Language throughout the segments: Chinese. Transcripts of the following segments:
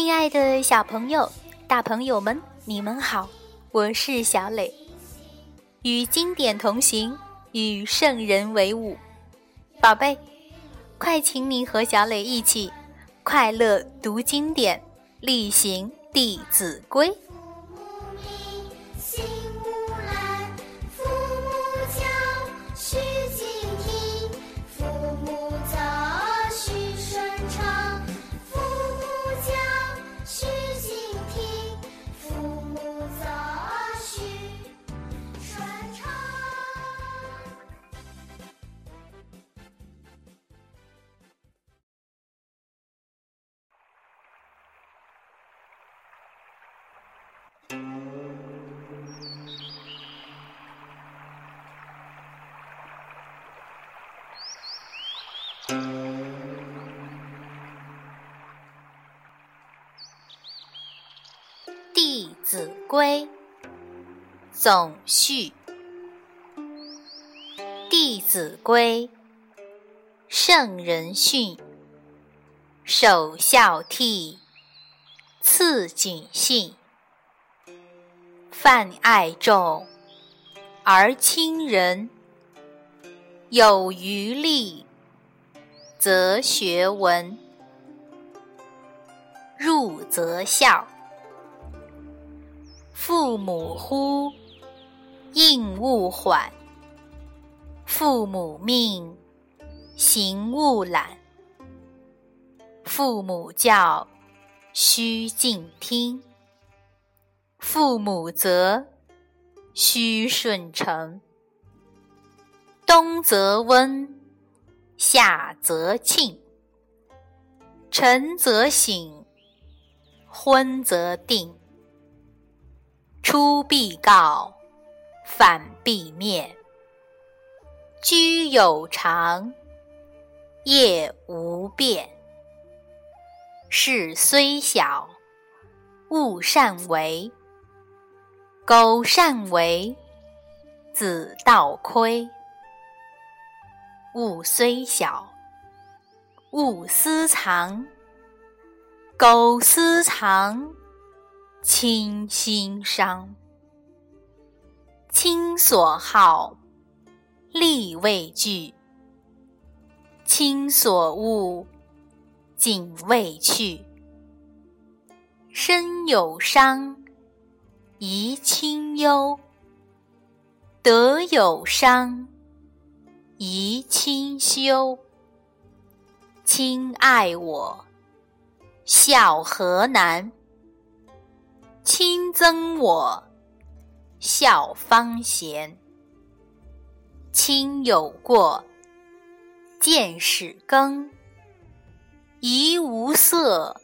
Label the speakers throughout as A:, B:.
A: 亲爱的小朋友、大朋友们，你们好，我是小磊。与经典同行，与圣人为伍，宝贝，快请你和小磊一起快乐读经典，力行《弟子规》。《规》总序，《弟子规》圣人训，首孝悌，次谨信，泛爱众而亲仁，有余力。则学文，入则孝。父母呼，应勿缓；父母命，行勿懒。父母教，须敬听；父母责，须顺承。冬则温。夏则庆，晨则省，昏则定。出必告，反必面。居有常，业无变。事虽小，勿擅为。苟擅为，子道亏。物虽小，勿私藏；苟私藏，亲心伤。亲所好，力为具；亲所恶，谨为去。身有伤，贻亲忧；德有伤。宜亲修，亲爱我，孝何难？亲憎我，孝方贤。亲有过，见使更。怡无色，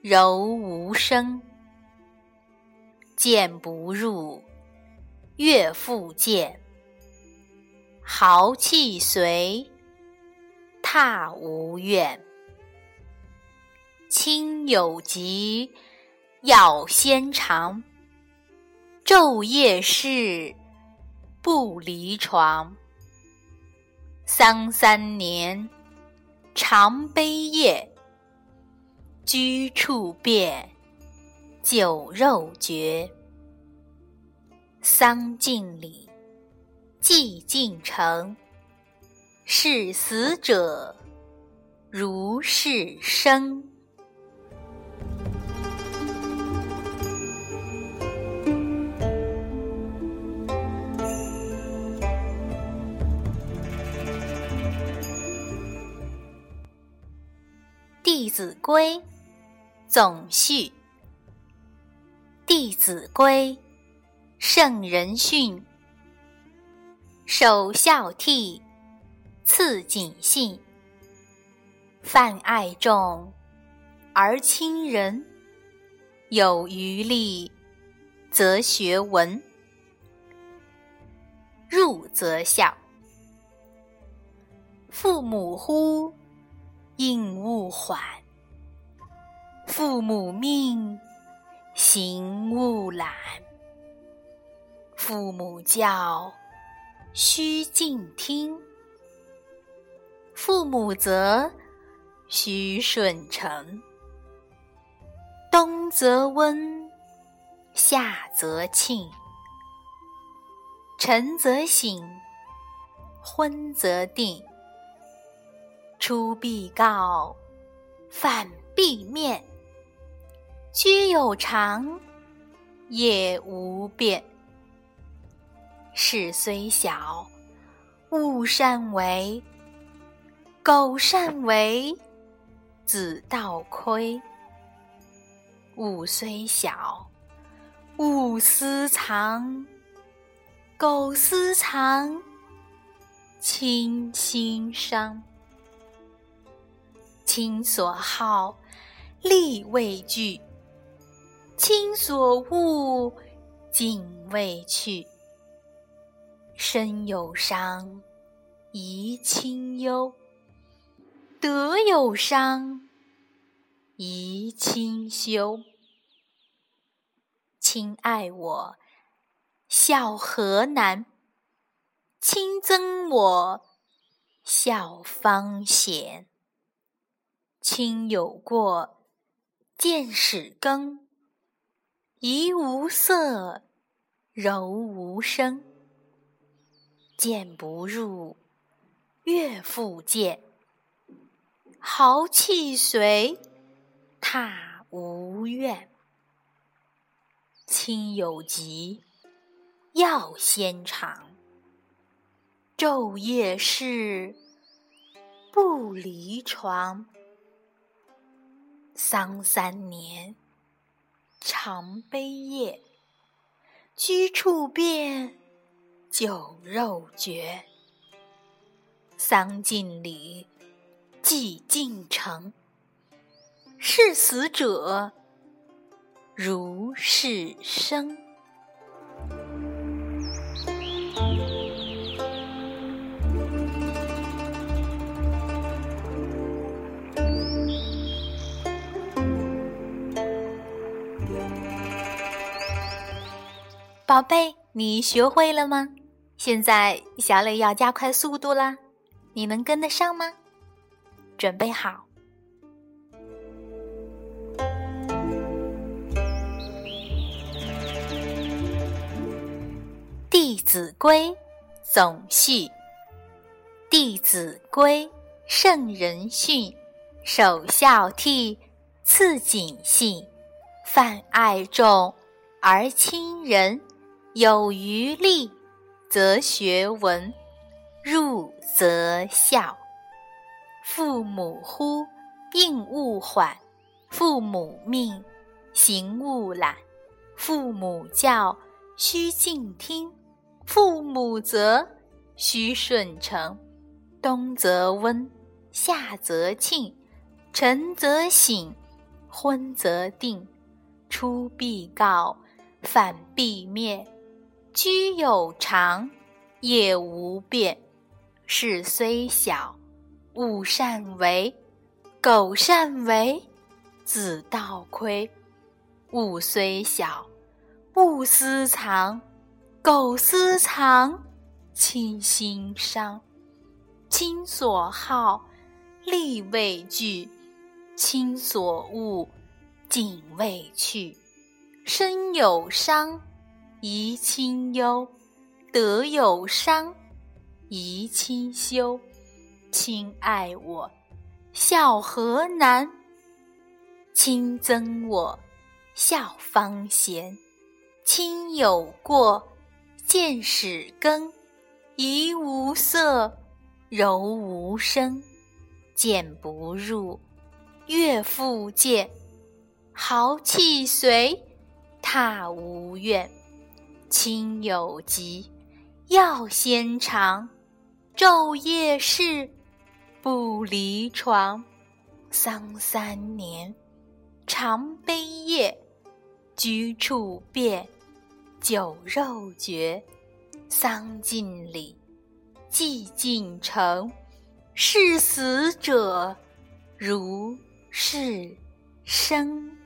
A: 柔无声。谏不入，悦复谏。豪气随，踏无怨。亲有疾，药先尝。昼夜侍，不离床。丧三年，常悲咽。居处变，酒肉绝。丧尽礼。祭尽诚，视死者如是生。《子规》总序，《弟子规》圣人训。首孝悌，次谨信，泛爱众而亲仁。有余力，则学文，入则孝。父母呼，应勿缓；父母命，行勿懒；父母教。须敬听，父母责，须顺承。冬则温，夏则庆。晨则省，昏则定。出必告，反必面。居有常，业无变。事虽小，勿擅为。苟擅为，子道亏。物虽小，勿私藏。苟私藏，亲心伤。亲所好，力为具；亲所恶，谨为去。身有伤，贻亲忧。德有伤，贻亲羞。亲爱我，孝何难；亲憎我，孝方贤。亲有过，见使更；怡无色，柔无声。谏不入，悦复谏。豪气随，踏无怨。亲有疾，药先尝。昼夜侍，不离床。丧三年，常悲咽。居处变，酒肉绝。丧尽礼。祭尽诚，视死者如视生。宝贝，你学会了吗？现在小磊要加快速度啦，你能跟得上吗？准备好，《弟子规》总序：《弟子规》圣人训，首孝悌，次谨信，泛爱众而亲仁，有余力，则学文，入则孝。父母呼，应勿缓；父母命，行勿懒；父母教，须敬听；父母责，须顺承。冬则温，夏则庆，晨则省，昏则定。出必告，反必面。居有常，业无变。事虽小。勿擅为，苟擅为，子道亏。物虽小，勿私藏，苟私藏，亲心伤。亲所好，力为具；亲所恶，谨为去。身有伤，贻亲忧；德有伤，贻亲羞。亲爱我，孝何难；亲憎我，孝方贤。亲有过，见使更；怡无色，柔无声。谏不入，悦复谏。豪气随，踏无怨。亲有疾，药先尝。昼夜侍。不离床，丧三年，常悲咽。居处变，酒肉绝。丧尽礼，祭尽诚。视死者如视生。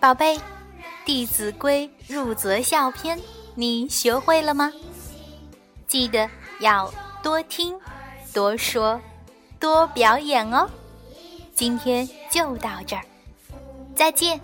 A: 宝贝，《弟子规》入则孝篇，你学会了吗？记得要多听、多说、多表演哦。今天就到这儿，再见。